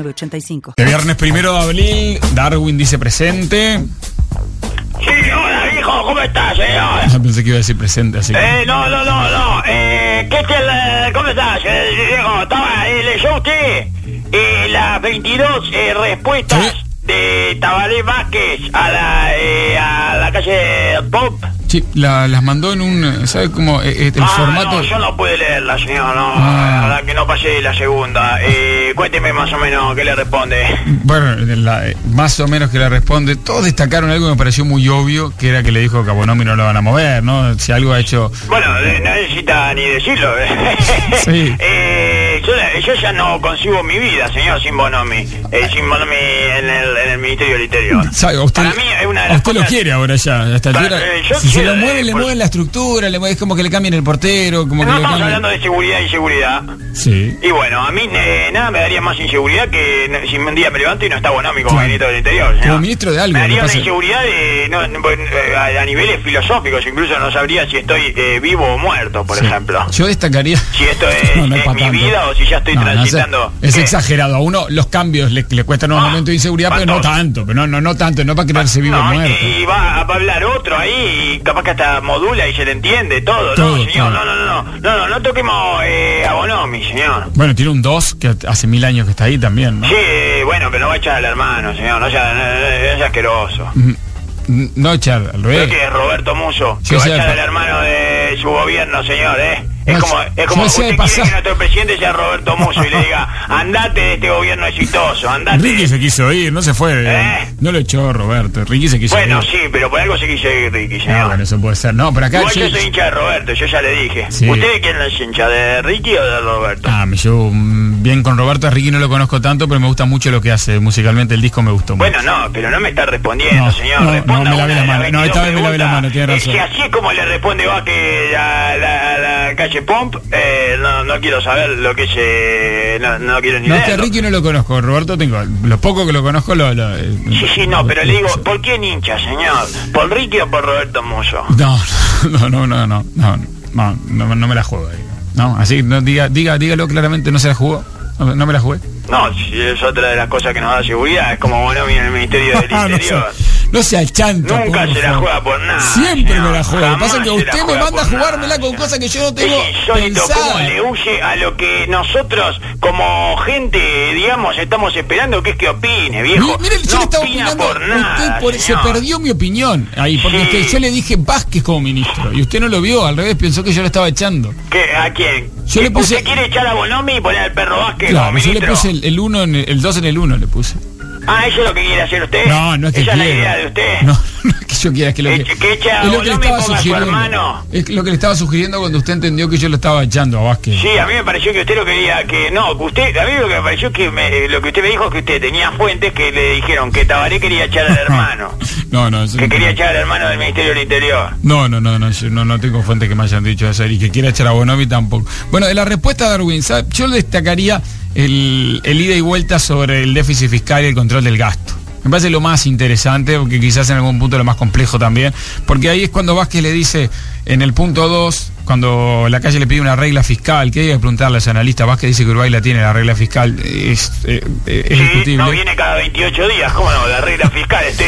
85. El viernes primero de abril, Darwin dice presente. Sí, hola hijo, ¿cómo estás, señor? Ah, Pensé que iba a decir presente, así que... Eh, no, no, no, no. Eh, ¿qué tal? eh, ¿Cómo estás, eh, Diego? Estaba, eh, leyó usted eh, las 22 eh, respuestas Sí. de Tabaré Vázquez a la, eh, a la calle Pop. Sí, la- las mandó en un... ¿Sabe cómo? Eh, eh, el ah, formato... no, yo no pude leerla, señor, no. Ah. La verdad que no pasé la segunda. Eh, cuénteme más o menos qué le responde. Bueno, la- más o menos que le responde. Todos destacaron algo que me pareció muy obvio, que era que le dijo que a Bonomi no lo van a mover, ¿no? Si algo ha hecho... Bueno, no necesita ni decirlo. Sí. Eh, yo, yo ya no concibo mi vida, señor, sin Bonomi. Sin Bonomi en el, en el Ministerio del Interior. ¿Sabe? Usted, Para mí es una de las usted lo cosas- quiere ahora ya. a esta Para- altura. yo si se lo mueven, eh, le por- mueven la estructura, le mueven- es como que le cambien el portero, como que No estamos hablando de seguridad y inseguridad. Sí. Y bueno, a mí eh, nada me daría más inseguridad que si un día me levanto y no está Bonomi como Claro. ministro del Interior. Como ministro de algo, Me daría una pasa- inseguridad de, no, no, eh, a, a niveles filosóficos, incluso no sabría si estoy eh, vivo o muerto, por Sí. ejemplo. Yo destacaría... Si esto es, mi tanto. vida o si ya estoy transitando. es eh, exagerado. A uno los cambios le, le cuestan unos Ah, de inseguridad, pero no tanto. Pero no, no, no tanto, no para creerse vivo o muerto. y va a hablar otro ahí y capaz que hasta modula y se le entiende todo. Todo, no, señor, todo. no, no, no, no, no, no, no toquemos eh, a Bonomi, señor. Bueno, tiene un 2 que hace mil años que está ahí también, ¿no? Sí, bueno, pero no va a echar al hermano, señor, no sea, no, no- no sea asqueroso. Mm, No echar, al revés. que es Roberto Muso, que va a echar al hermano de su gobierno, señor, ¿eh? Es No, como, yo- es como yo sé usted quiere que nuestro presidente sea Roberto Muso y le diga, andate de este gobierno exitoso, andate. Ricky se quiso ir, no se fue. ¿Eh? No lo echó Roberto. Ricky se quiso Bueno, ir. sí, pero por algo se quiso ir Ricky, No, señor. bueno, eso puede ser. No, pero acá. Igual yo yo- soy hincha de Roberto, yo ya le dije. Sí. ¿Usted quién es hincha? ¿De Ricky o de Roberto? Ah, mm, bien con Roberto. A Ricky no lo conozco tanto, pero me gusta mucho lo que hace musicalmente. El disco me gustó mucho. Bueno, no, pero no me está respondiendo, No, señor. no, Responda no, me lavé la las mano. No, 22 esta vez me lavé la mano, tiene Eh, razón. Si así es como le responde Vázquez a la, a la calle Pomp, eh, no, no quiero saber lo que se... No, no quiero ni No, es que a. Ricky no lo conozco. Roberto tengo. Lo poco que lo conozco lo. lo- eh, Sí, sí, no, pero le digo, ¿por quién hincha, señor? ¿Por Ricky o por Roberto Muso? No, no, no, no, no, no, no, no, no me la juego ahí. No, así, no, diga, diga, dígalo claramente, no se la jugó. No, no me la jugué. No, si es otra de las cosas que nos da seguridad, es como Bonomi en el Ministerio del Ah, no, Interior. No sea chanto. Nunca se la juega por nada. Siempre señor. me la juega. Lo que pasa es que usted me manda a jugármela con cosas que yo no tengo insólito cómo le huye a lo que nosotros como gente, digamos, estamos esperando que es que opine, viejo. Mire, yo no le estaba opina opinando. por nada, usted por- se perdió mi opinión ahí, porque Sí. usted- yo le dije Vázquez como ministro y usted no lo vio, al revés pensó que yo lo estaba echando. ¿Qué, ¿A quién? Yo le puse- ¿Usted quiere echar a Bonomi y poner al perro Vázquez Claro, como yo le puse el, el uno en el, el dos en el uno le puse. Ah, ¿eso es lo que quiere hacer usted? No, no es que ¿Esa quiero. es la idea de usted? No, no es que yo quiera, es que lo que, Eche- que eche a es lo que le estaba sugiriendo. Es lo que le estaba sugiriendo cuando usted entendió que yo lo estaba echando a Vázquez. Sí, a mí me pareció que usted lo quería que no, que usted a mí lo que me pareció que me- lo que usted me dijo es que usted tenía fuentes que le dijeron que Tabaré quería echar al hermano, No, no, eso que quería echar al hermano del Ministerio del Interior. No, no, no, no, yo no, no tengo fuentes que me hayan dicho eso y que quiera echar a Bonomi tampoco. Bueno, de la respuesta de Darwin, ¿sabe? yo destacaría el, el ida y vuelta sobre el déficit fiscal y el control del gasto. Me parece lo más interesante, porque quizás en algún punto lo más complejo también, porque ahí es cuando Vázquez le dice en el punto 2, cuando la calle le pide una regla fiscal, que hay que preguntarle a los analistas, Vázquez dice que Uruguay la tiene, la regla fiscal es, eh, eh, es Sí, discutible. no viene cada 28 días, ¿cómo no? La regla fiscal, estoy...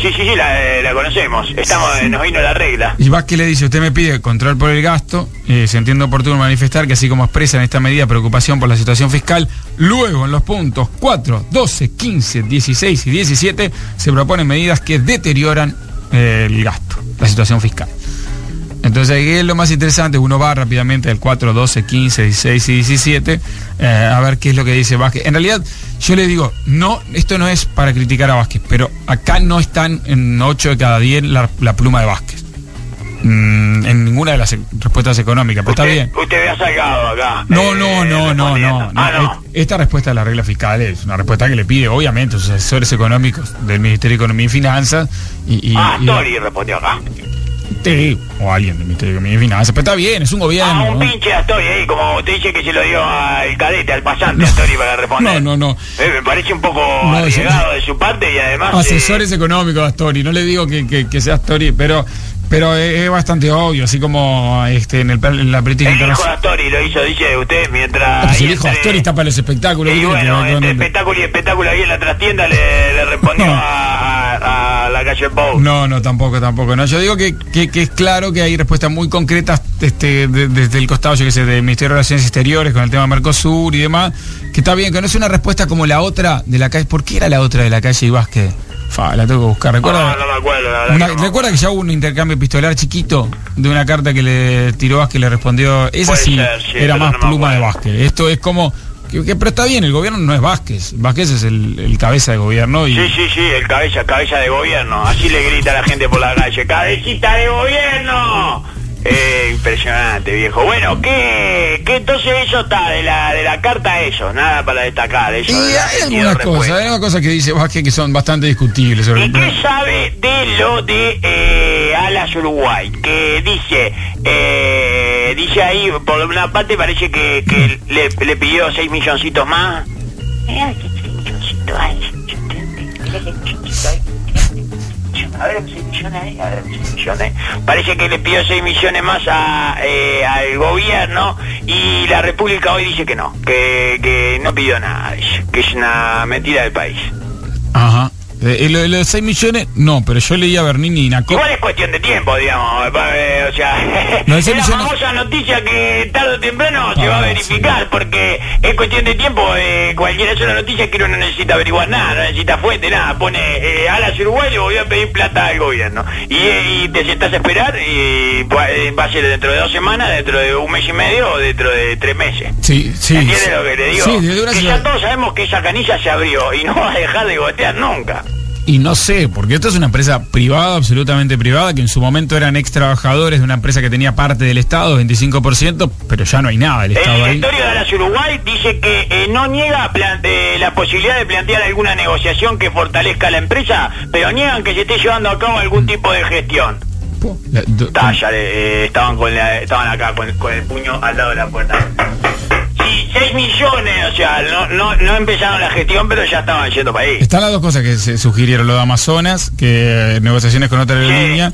sí, sí, sí, la, la conocemos. Estamos, nos vino la regla. Y Vázquez le dice, usted me pide control por el gasto, eh, se entiende oportuno manifestar que así como expresa en esta medida preocupación por la situación fiscal, luego en los puntos 4, 12, 15, 16 y 17 se proponen medidas que deterioran eh, el gasto, la situación fiscal. Entonces ahí es lo más interesante, uno va rápidamente del 4, 12, 15, 16 y 17 eh, a ver qué es lo que dice Vázquez. En realidad yo le digo, no, esto no es para criticar a Vázquez, pero acá no están en 8 de cada 10 la, la pluma de Vázquez. Mm, en ninguna de las respuestas económicas, pero está bien. Usted me ha sacado acá. No, eh, no, no, no, no. no. Ah, no. Esta respuesta de la regla fiscal es una respuesta que le pide, obviamente, a sus asesores económicos del Ministerio de Economía y Finanzas. Y, y- ah, y- Tori respondió acá. Sí, o alguien del Ministerio de Economía y Finanzas. Pero está bien, es un gobierno. Ah, un ¿no? pinche Astori ahí, como usted dice que se lo dio al cadete, al pasante Astori para responder. No, no, no. Eh, me parece un poco No, arriesgado de su parte y además... Asesores eh, económicos de Astori. No le digo que, que, que sea Astori, pero pero es, bastante obvio, así como este en, el, en la política el hijo internacional. Astori lo hizo, dice usted, mientras... ahí el hijo entre- Astori está para los espectáculos. Y ¿qué tiene que bueno, entre el- espectáculo y espectáculo ahí en la trastienda le, le respondió No. a la calle Bow. No, no, tampoco, tampoco. No, yo digo que, que, que es claro que hay respuestas muy concretas este, de- desde el costado, yo que sé, del Ministerio de Relaciones Exteriores con el tema Mercosur y demás, que está bien, que no es una respuesta como la otra de la calle. ¿Por qué era la otra de la calle y Vázquez? Fa, la tengo que buscar. ¿Recuerda? No, no me acuerdo. la verdad Una- que no. ¿Recuerda que ya hubo un intercambio epistolar chiquito de una carta que le tiró Vázquez y le respondió? Esa sí, ser, sí, era más no pluma de. Vázquez. Esto es como. Que, que- pero está bien, el gobierno no es Vázquez. Vázquez es el, el cabeza de gobierno y. Sí, sí, sí, el cabeza, cabeza de gobierno. Así le grita a la gente por la calle. ¡Cabecita de gobierno! Eh, impresionante, viejo. Bueno, ¿qué, qué entonces eso está de la, de la carta eso? Nada para destacar. Eso Y de hay 22 algunas cosas, hay algunas cosas que dice Vázquez que son bastante discutibles sobre ¿Y qué sabe de lo de eh, Alas Uruguay? Que dice, eh, dice ahí, por una parte parece que, que le, le pidió 6 milloncitos más. Mira que 6 milloncitos hay, yo te- A ver, 6 millones ahí, a ver, 6 millones. Parece que le pidió 6 millones más a, eh, al gobierno y la República hoy dice que no, que, que no pidió nada, que es una mentira del país. Ajá. Eh, lo de los 6 millones, no, pero yo leí a Bernini y Nacop. Igual es cuestión de tiempo, digamos. eh, O sea, No, es ese la millones- famosa noticia que tarde o temprano se va a Ah, verificar, porque es cuestión de tiempo. Eh, cualquiera sola noticia que uno no necesita averiguar nada, no necesita fuente, nada. Pone eh, Alas Uruguay, le voy a pedir plata al gobierno. Y, eh, y te sentás a esperar y pues, eh, va a ser dentro de dos semanas, dentro de un mes y medio o dentro de tres meses. Sí, sí. ¿Entiendes sí. lo que le digo? Sí, una que ya todos sabemos que esa canilla se abrió y no va a dejar de gotear nunca. Y no sé, porque esto es una empresa privada, absolutamente privada, que en su momento eran ex trabajadores de una empresa que tenía parte del Estado, 25%, pero ya no hay nada del El Estado ahí. directorio de Alas Uruguay dice que eh, no niega eh, la posibilidad de plantear alguna negociación que fortalezca a la empresa, pero niegan que se esté llevando a cabo algún tipo de gestión. Po, la- do- Está, ya, eh, estaban, con la- estaban acá con, con el puño al lado de la puerta. Sí, 6 millones, o sea, no, no, no empezaron la gestión, pero ya estaban yendo para ahí. Están las dos cosas que se sugirieron, lo de Amazonas, que eh, negociaciones con otra aerolínea,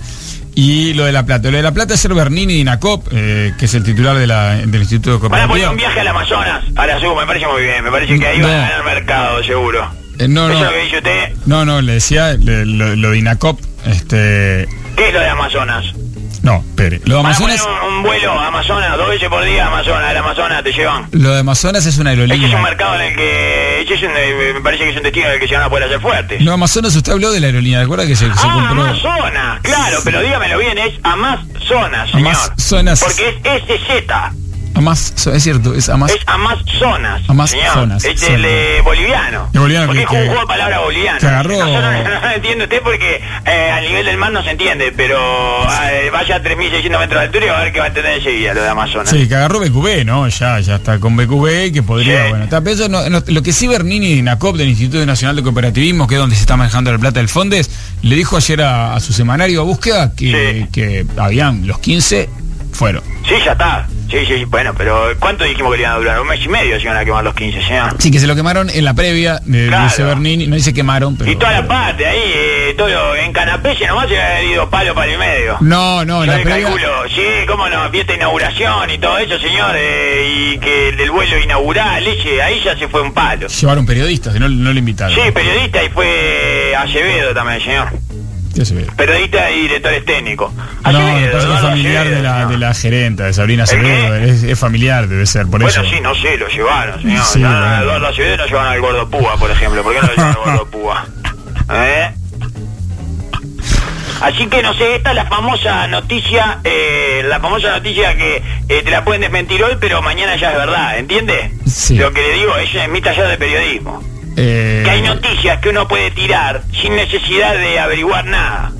y lo de La Plata. Lo de La Plata es ser Bernini y Nacop, eh, que es el titular de la- del Instituto de Van a poner un viaje al Amazonas, a la SUB, me parece muy bien, me parece que ahí van a ganar mercado, seguro. Eh, no, ¿Eso no, es lo que dice usted? no, no, le decía le- lo, lo de Inacop, este... ¿Qué es lo de Amazonas? No, espere. Lo de Amazonas, poner un, un vuelo a Amazonas, dos veces por día a Amazonas, al Amazonas te llevan. lo de Amazonas es una Ese es un aerolínea. mercado en el que, ese es un, eh, me parece que es un destino en el que se van a poder hacer fuertes. No, Amazonas, usted habló de la aerolínea, ¿recuerda que se, se ah, compró? Amazonas, claro, pero dígamelo bien, es Amazonas, señor. Amazonas. Porque es SZ, Amaz, es cierto, es Amaz. es Amazonas, Amazonas, señor. Es sí. el eh, boliviano. El boliviano porque que- es un juego de palabras boliviano. que agarró- No, no, entiende usted porque eh, a nivel del mar no se entiende, pero eh, vaya a 3.600 metros de altura y va a ver que va a entender enseguida lo de Amazonas. Sí, que agarró BQB, ¿no? Ya, ya está con BQB que podría, Sí. bueno, está, pero eso no- no- lo que sí Bernini y Nacop del Instituto Nacional de Cooperativismo, que es donde se está manejando la plata del Fondes, le dijo ayer a, a su semanario a búsqueda que, Sí. que habían los 15 fueron. Sí, ya está. Sí, sí, bueno, pero ¿cuánto dijimos que le iban a durar? Un mes y medio se iban a quemar los 15, señor. Sí, que se lo quemaron en la previa de Claro. dice Bernini, no dice quemaron, pero... Y toda la parte ahí, eh, todo en Canapese nomás se había ido palo, palo y medio. No, no, en Yo la previa... calculo, sí, cómo no, fiesta inauguración y todo eso, señor, eh, y que del vuelo inaugural, ese, ahí ya se fue un palo. Llevaron periodistas, no, no le invitaron. Sí, periodista y fue Acevedo también, señor. Periodista y directores técnicos. No, que Acevedo, pasa es familiar Acevedo, de la, señor. de la gerenta, de Sabrina. Acevedo. Es, es familiar, debe ser, por Bueno, eso. sí, no sé, lo llevaron, señor. Sí, No, bueno. Eduardo Acevedo no llevan al gordo Púa, por ejemplo. ¿Por qué no lo llevan al gordo Púa? ¿Eh? Así que no sé, esta es la famosa noticia, eh, la famosa noticia que eh, te la pueden desmentir hoy, pero mañana ya es verdad, ¿entiende? Sí. Lo que le digo, eso es mi taller de periodismo. Eh, Que hay noticias que uno puede tirar sin necesidad de averiguar nada.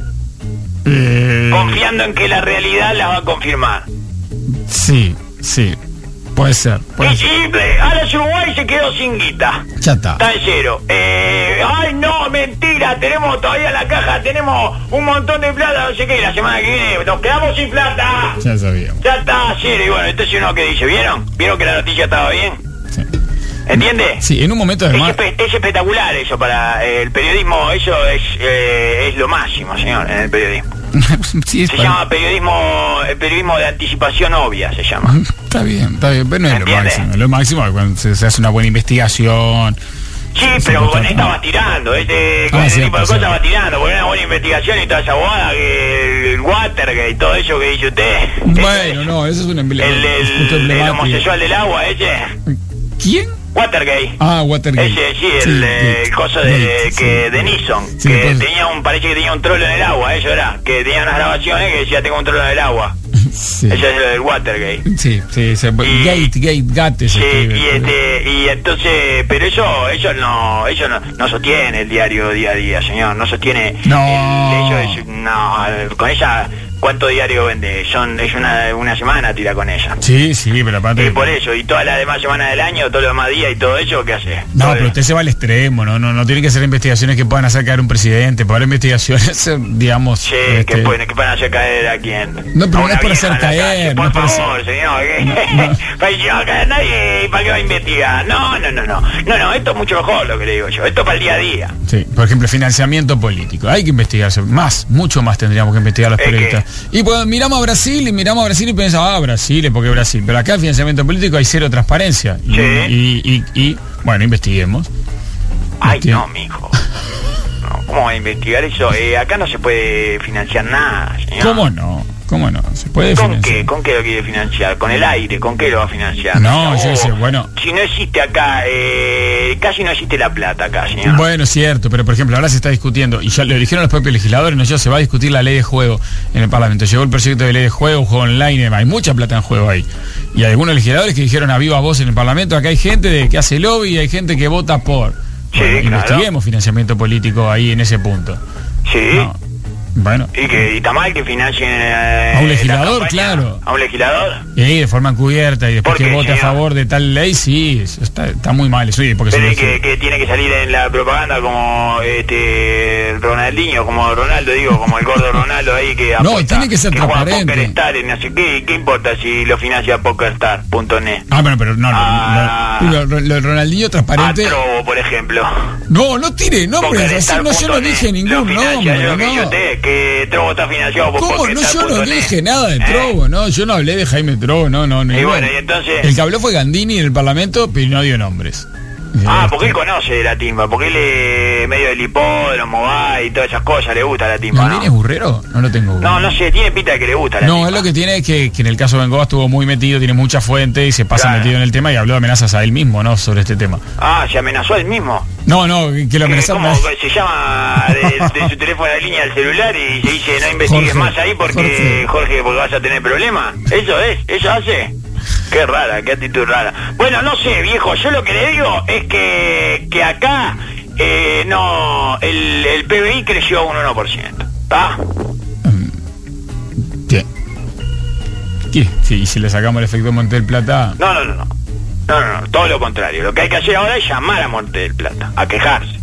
Eh, Confiando en que la realidad las va a confirmar. sí, sí. Puede ser. Puede Y, ser. eh, Alas Uruguay se quedó sin guita. Ya está. Está en cero. Eh, ay, no, mentira. Tenemos todavía la caja, tenemos un montón de plata, no sé qué. La semana que viene nos quedamos sin plata. Ya sabíamos. Ya está, cero. Y bueno, entonces uno que dice, ¿vieron? ¿Vieron que la noticia estaba bien? ¿Entiende? Sí, en un momento Es, además. es espectacular eso para eh, el periodismo, eso es, eh, es lo máximo, señor, en el periodismo. sí, Se para- llama periodismo, el periodismo de anticipación obvia, se llama. Está bien, está bien, pero no es lo máximo. Lo máximo es cuando se, se hace una buena investigación. Sí, pero con esta vas tirando, este, con Ah, ese cierto, tipo de cosas vas tirando, porque una buena investigación y toda esa bobada, que el Watergate y todo eso que dice usted. Bueno, no, eso es un emblema. El, el, el homosexual del agua, ese. ¿Quién? Watergate. Ah, Watergate. Ese, sí, el, eh, el coso de, Gate, que, sí. de Sí, que tenía un, parece que tenía un trolo en el agua, eso era, que tenía unas grabaciones que decía tengo un trolo en el agua. Sí. Eso es lo del Watergate. Sí, sí, se- Y- Gate, Gate, Gate Sí, escribe. y, este, y entonces, pero eso, eso no, eso no, no sostiene el diario día a día, señor, no sostiene. No. el- eso es, no, con esa, ¿cuánto diario vende? Son, es una, una semana tira con ella. Sí, sí, pero aparte. Y por eso, y todas las demás semanas del año, todos los demás días y todo eso, ¿qué hace? No, Todo pero usted se va al extremo, ¿no? No, no tiene que ser investigaciones que puedan hacer caer un presidente, para investigaciones, digamos. Sí, este, que pueden, que pueden hacer caer a quién. No, pero no es para hacer caer, calle, no por para favor, señor. que- Para que no a caer nadie, ¿y ¿para qué va a investigar? No, no, no, no. No, no, esto es mucho mejor lo que le digo yo. Esto es para el día a día. Sí, por ejemplo, financiamiento político. Hay que investigarse más, mucho más tendríamos que investigar los Es que- periodistas. Y pues miramos a Brasil y miramos a Brasil y pensamos, ah, Brasil, ¿y ¿por qué Brasil? Pero acá el financiamiento político hay cero transparencia. Y, Sí. y, y- y, bueno, investiguemos. Ay, Entiendo. no, mijo. No, ¿Cómo va a investigar eso? Eh, acá no se puede financiar nada, señor. ¿Cómo no? ¿Cómo no? ¿Se puede ¿Con qué? ¿Con qué lo quiere financiar? ¿Con el aire? ¿Con qué lo va a financiar? No, yo sé, bueno. Si no existe acá, eh, casi no existe la plata acá, señor. Bueno, es cierto, pero por ejemplo, ahora se está discutiendo, y ya lo dijeron los propios legisladores, no yo, se va a discutir la ley de juego en el Parlamento. Llegó el proyecto de ley de juego, juego online, hay mucha plata en juego ahí. Y hay algunos legisladores que dijeron a viva voz en el Parlamento, acá hay gente de, que hace lobby y hay gente que vota por. Sí, Bueno, claro. investiguemos financiamiento político ahí en ese punto. Sí. No, Bueno, Y que y está mal que financien eh, A un la legislador, campaña. claro. A un legislador. y ahí de forma encubierta y después ¿Por que vote a señor? favor de tal ley, sí, está, está muy mal eso. y porque Pero es que, que tiene que salir en la propaganda como este Ronaldinho, como Ronaldo, digo, como el gordo Ronaldo ahí que No, apuesta, tiene que ser juega transparente. Y no sé qué, ¿qué importa si lo financia PokerStar.net? Ah, bueno, pero no, no, Ah. no, de Ronaldinho A transparente. Trovo, por ejemplo. No, no tire nombres, así no, yo no dije ningún nombre, yo que no. que Trovo está financiado por ¿Cómo? No, yo no dije nada de ¿Eh? Trobo, no, yo no hablé de Jaime Trobo, no, no, no. Y no. bueno, y entonces- El que habló fue Gandini en el Parlamento, pero no dio nombres. Ah, porque él conoce de la timba, porque él es medio del hipódromo, va y todas esas cosas, le gusta la timba, ¿Gandini es ¿no? burrero? No lo tengo. No, no sé, tiene pinta de que le gusta la No, timba. es lo que tiene es que, que en el caso de Bengoa estuvo muy metido, tiene mucha fuente y se pasa Claro. metido en el tema y habló de amenazas a él mismo, ¿no? Sobre este tema. Ah, se amenazó él mismo. No, no, que lo amenazaron. ¿Cómo se llama de, de su teléfono de línea del celular y se dice no investigues Jorge, más ahí porque Jorge. Jorge. porque vas a tener problemas? Eso es, eso hace. Qué rara, qué actitud rara. Bueno, no sé, viejo, yo lo que le digo es que, que acá eh, no el, el PBI creció un 1%. ¿Está? ¿Qué? ¿Qué? Sí, y si le sacamos el efecto Monte del Plata. No, no, no, no. No, no, no, todo lo contrario. Lo que hay que hacer ahora es llamar a Monte del Plata, a quejarse.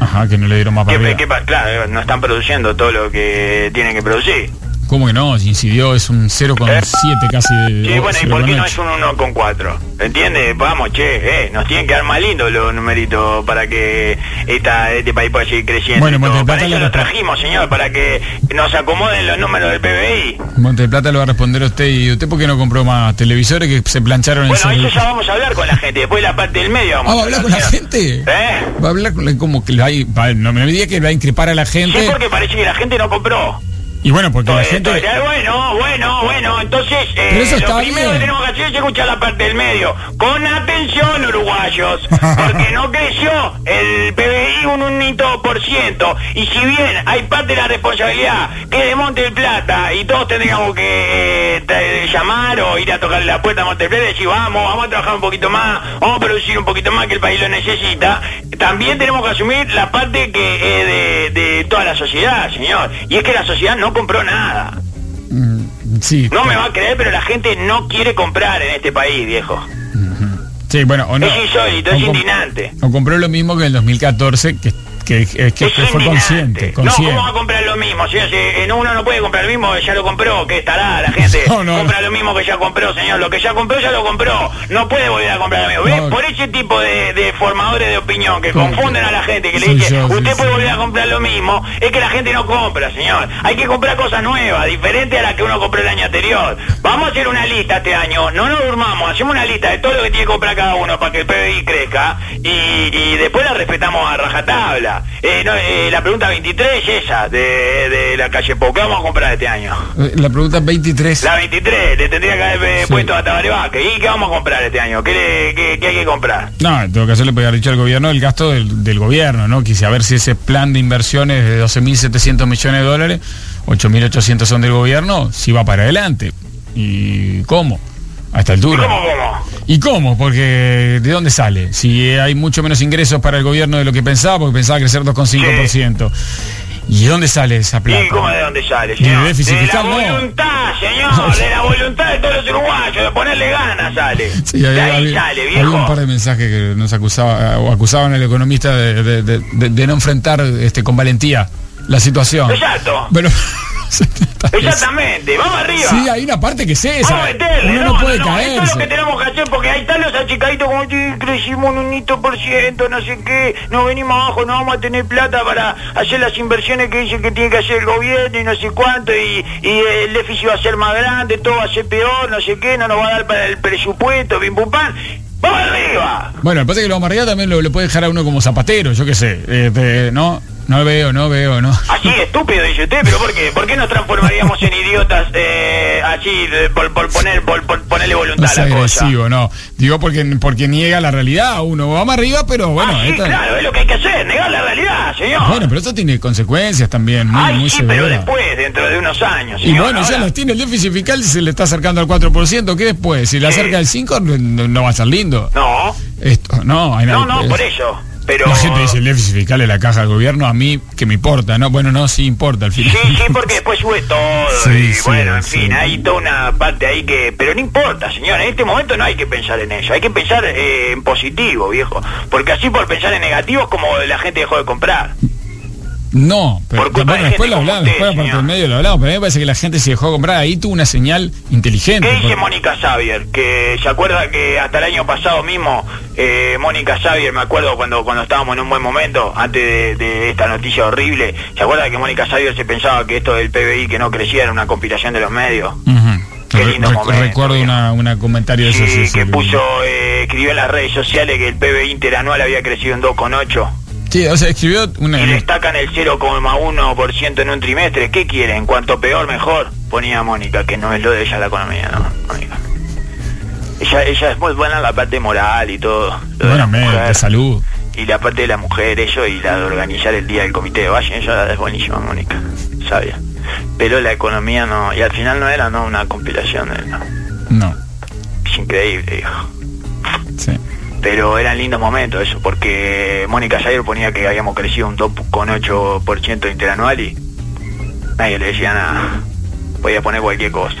Ajá, que no le dieron más para ¿Qué, arriba. qué pa- claro, no están produciendo todo lo que tienen que producir. ¿Cómo que no? Incidió, es un 0,7 casi de. Sí, o bueno, ¿y por qué no 0,8. es un 1 con 4? ¿Entiendes? Vamos, che, eh, nos tienen que dar más lindos los numeritos para que esta, este país pueda seguir creciendo. Bueno, y todo. Monte del para Plata eso le lo trajimos, señor, para que nos acomoden los números del PBI. Monte del Plata lo va a responder a usted. ¿Y usted por qué no compró más televisores que se plancharon en Bueno, eso ya vamos a hablar con la gente. Después la parte del medio Ah, vamos ¿va a hablar con la gente? ¿Eh? Va a hablar con la, como que no me diga que va a increpar a la Sí, gente. porque parece que la gente no compró. Y bueno, porque la Entonces, gente. entonces, bueno, bueno, bueno, entonces eh, eso lo primero bien. que tenemos que hacer es escuchar la parte del medio. Con atención, uruguayos, porque no creció el PBI un unito por ciento. Y si bien hay parte de la responsabilidad que de Monte del Plata y todos tendríamos que eh, llamar o ir a tocarle la puerta a Monte del Plata y decir vamos, vamos a trabajar un poquito más, vamos a producir un poquito más que el país lo necesita, también tenemos que asumir la parte que de, de toda la sociedad, señor. Y es que la sociedad no compró nada. Mm, sí. No me va a creer, pero la gente no quiere comprar en este país, viejo. Sí, bueno, o no. Es insólito, es indignante. O compró lo mismo que en el 2014, que, que, que, que Es fue consciente. No. ¿cómo va a comprar lo mismo? señor? Si, eh, uno no puede comprar lo mismo, ya lo compró, que estará la gente. No, no, compra no. lo mismo que ya compró, señor. Lo que ya compró, ya lo compró. No puede volver a comprar lo mismo. Por ese tipo de, de formadores de opinión que confunden a la gente, que le dicen, yo, usted sí. puede volver a comprar lo mismo, es que la gente no compra, señor. Hay que comprar cosas nuevas, diferentes a las que uno compró el año anterior. Vamos a hacer una lista este año, no nos durmamos, hacemos una lista de todo lo que tiene que comprar cada uno para que el PBI crezca y, y después la respetamos a rajatabla. Eh, no, eh, la pregunta 23 es esa, de, de la calle Pau. ¿Qué vamos a comprar este año? Eh, La pregunta 23. La 23, le tendría que haber Sí. puesto a Tabaré Vázquez. ¿Y qué vamos a comprar este año? ¿Qué, le- qué- qué hay que comprar? No, en todo caso le podría haber dicho al gobierno el gasto del, del gobierno, ¿no? Quise ver si ese plan de inversiones de 12.700 millones de dólares, 8.800 son del gobierno, si va para adelante. ¿Y cómo? A esta altura. ¿Cómo, cómo? ¿Y cómo? Porque ¿de dónde sale? Si hay mucho menos ingresos para el gobierno de lo que pensaba, porque pensaba crecer 2,5%. ¿Y de dónde sale esa plata? ¿Y cómo de dónde sale, de señor? déficit de fiscal, la voluntad, señor, de la voluntad de todos los uruguayos, de ponerle ganas sale. Sí, de había, ahí había- sale, había un viejo. par de mensajes que nos acusaba o acusaban al economista de, de- no enfrentar este con valentía la situación. Exacto. Bueno, Exactamente, vamos arriba. Sí, hay una parte que es esa. Vamos a meterle, Uno no, no, puede no, no, esto es lo que tenemos que hacer porque ahí están los achicaditos como crecimos un unito por ciento, no sé qué, nos venimos abajo, no vamos a tener plata para hacer las inversiones que dicen que tiene que hacer el gobierno y no sé cuánto, y, y el déficit va a ser más grande, todo va a ser peor, no sé qué, no nos va a dar para el presupuesto, bim pum pam. ¡Vamos arriba! Bueno, que pasa es que lo amarría también lo, lo puede dejar a uno como zapatero, yo qué sé. Este, no, no veo, no veo, no. Así estúpido dice usted, pero ¿por qué? ¿Por qué nos transformaríamos en idiotas eh, así de- por, por poner por, por ponerle No voluntad es a la cosa? agresivo, no. Digo porque, porque niega la realidad a uno. Vamos arriba, pero bueno. ah, sí, esta- claro, es lo que hay que hacer, negar la realidad, señor. Bueno, pero eso tiene consecuencias también, muy, Ay, muy sí, pero después, dentro de unos años. Y bueno, ya las tiene el déficit fiscal se le está acercando al 4%. ¿Qué después? Si le acerca al 5, no, no va a ser lindo. No, Esto, no, hay no, no, por eso. Pero... La gente dice el déficit fiscal de la caja del gobierno, a mí que me importa, ¿no? Bueno, no, sí importa al final. Sí, sí, porque después sube todo Sí, y sí, bueno, en sí. fin, hay toda una parte ahí que... Pero no importa, señor, en este momento no hay que pensar en eso, hay que pensar eh, en positivo, viejo. Porque así por pensar en negativo es como la gente dejó de comprar. No, pero Por bueno, de después lo hablamos, usted, después del medio lo hablamos, pero a mí me parece que la gente se dejó comprar, ahí tuvo una señal inteligente. ¿Qué dice porque- Mónica Xavier? Que se acuerda que hasta el año pasado mismo, eh, Mónica Xavier, me acuerdo cuando cuando estábamos en un buen momento, antes de, de esta noticia horrible, ¿se acuerda que Mónica Xavier se pensaba que esto del PBI que no crecía era una compilación de los medios? Qué lindo momento, recuerdo una, una comentario de eso, Sí, sí, sí, que puso, eh, escribió en las redes sociales que el PBI interanual había crecido en 2,8 Sí, o sea, escribió una... y destacan el 0,1% en un trimestre. ¿Qué quieren? Cuanto peor, mejor. Ponía Mónica, que no es lo de ella la economía, ¿no? Mónica. Ella, ella es muy buena en la parte moral y todo. Lo de la Bueno, me- mujer. de salud. Y la parte de la mujer, eso, y la de organizar el día del comité de Valle, ella es buenísima, Mónica, sabia. Pero la economía no, y al final no era no una compilación, era- No, es increíble, hijo. sí. Pero eran lindos momentos eso, porque Mónica Sayer ponía que habíamos crecido un 2,8% interanual y nadie le decía nada. Podía poner cualquier cosa.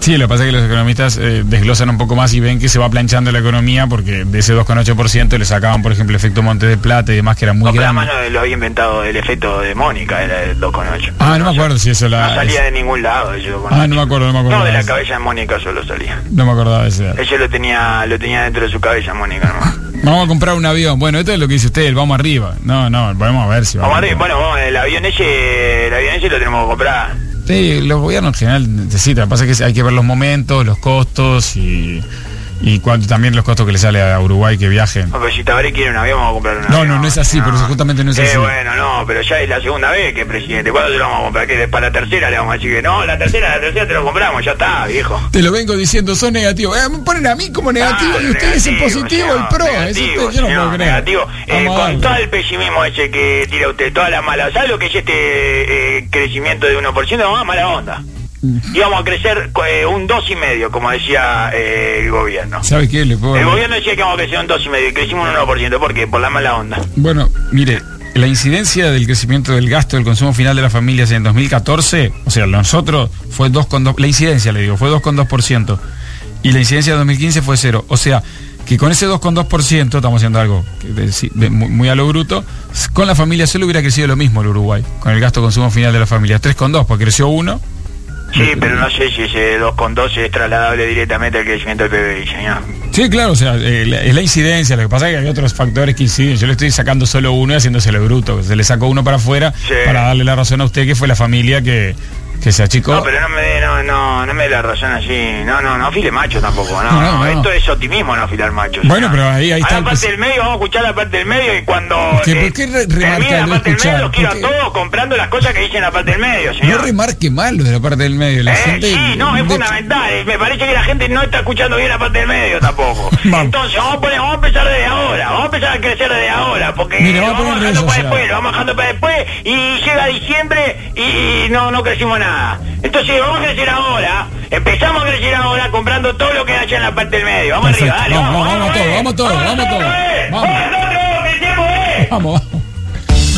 Sí, lo que pasa es que los economistas eh, desglosan un poco más y ven que se va planchando la economía porque de ese 2,8% le sacaban, por ejemplo, efecto Monte de Plata y demás que era muy No, pero grande. además no lo había inventado el efecto de Mónica, era el 2,8. Ah, no me acuerdo si eso la... No salía de ningún lado 2,8. Ah, no me acuerdo, no me acuerdo. No, de la cabeza de Mónica solo salía. No me acordaba de ese. Ese lo tenía, lo tenía dentro de su cabeza, Mónica, nomás. Vamos a comprar un avión. Bueno, esto es lo que dice usted, el vamos arriba. No, no, vamos a ver si Vamos vamos. arriba, bueno, vamos, el avión ese, el avión ese lo tenemos que comprar. Sí, los gobiernos en general necesitan. Pasa que hay que ver los momentos, los costos y, y cuánto también los costos que le sale a Uruguay que viajen. No, pero si Tabaré quiere un avión, vamos a comprar un No, avión. no, no es así, pero justamente no es Eh, así. bueno, no, pero ya es la segunda vez que es presidente. ¿Cuándo se lo vamos a comprar? Que para la tercera le vamos a decir que no, la tercera, la tercera te lo compramos, ya está, viejo. Te lo vengo diciendo, son negativos. Eh, ponen a mí como negativo Ah, y ustedes negativo, positivo, señor, el pro. Negativo, Eso yo no señor, puedo creer. negativo. Eh, con todo el pesimismo ese que tira usted, toda la mala. ¿Sabe lo que es este eh, crecimiento de 1%? Vamos a mala onda. Íbamos a crecer eh, un dos y medio, como decía eh, el gobierno. ¿Sabe qué? Le puedo... El gobierno decía que íbamos a crecer un dos y medio y crecimos un 1%. ¿Por qué? Por la mala onda. Bueno, mire, la incidencia del crecimiento del gasto del consumo final de las familias en 2014, o sea, nosotros fue 2,2%, la incidencia le digo, fue 2,2%, y la incidencia de 2015 fue cero. O sea, que con ese 2,2%, estamos haciendo algo que de- de- muy, muy a lo bruto, con la familia solo hubiera crecido lo mismo el Uruguay, con el gasto consumo final de las familias, 3,2, porque creció 1. Sí, pero no sé si ese 2,2 es trasladable directamente al crecimiento del PBI, señor. Sí, claro, o sea, eh, la- es la incidencia, lo que pasa es que hay otros factores que inciden. Yo le estoy sacando solo uno y haciéndoselo bruto. Se le sacó uno para afuera Sí. para darle la razón a usted que fue la familia que, que se achicó. No, pero no me dé, no, no, no me dé la razón así. No, no, no afile macho tampoco, no, No, no, no. Esto es optimismo, no afilar macho. Bueno, pero ahí- ahí a está la el parte del medio, vamos a escuchar la parte del medio y cuando ¿Qué- por eh, qué re- termine remarca la no parte del medio los quiero a todos comprando las cosas que dicen la parte del medio, no señor. remarque mal lo de la parte del medio. La Eh, gente. sí, no, es de- fundamental. eh, Me parece que la gente no está escuchando bien la parte del medio tampoco. Vamos. Entonces, vamos a, poner, vamos a empezar desde ahora. Vamos a empezar a crecer desde ahora. Porque lo vamos a bajando para después, lo vamos bajando para después. Y llega diciembre y, y no, no crecimos nada. Entonces, vamos a crecer ahora. Empezamos a crecer ahora comprando todo lo que haya en la parte del medio. Vamos Perfecto. arriba, dale. Vamos, Vamos, vamos, eh. vamos todos, vamos todos, eh. vamos. Vamos tiempo es. Vamos, vamos.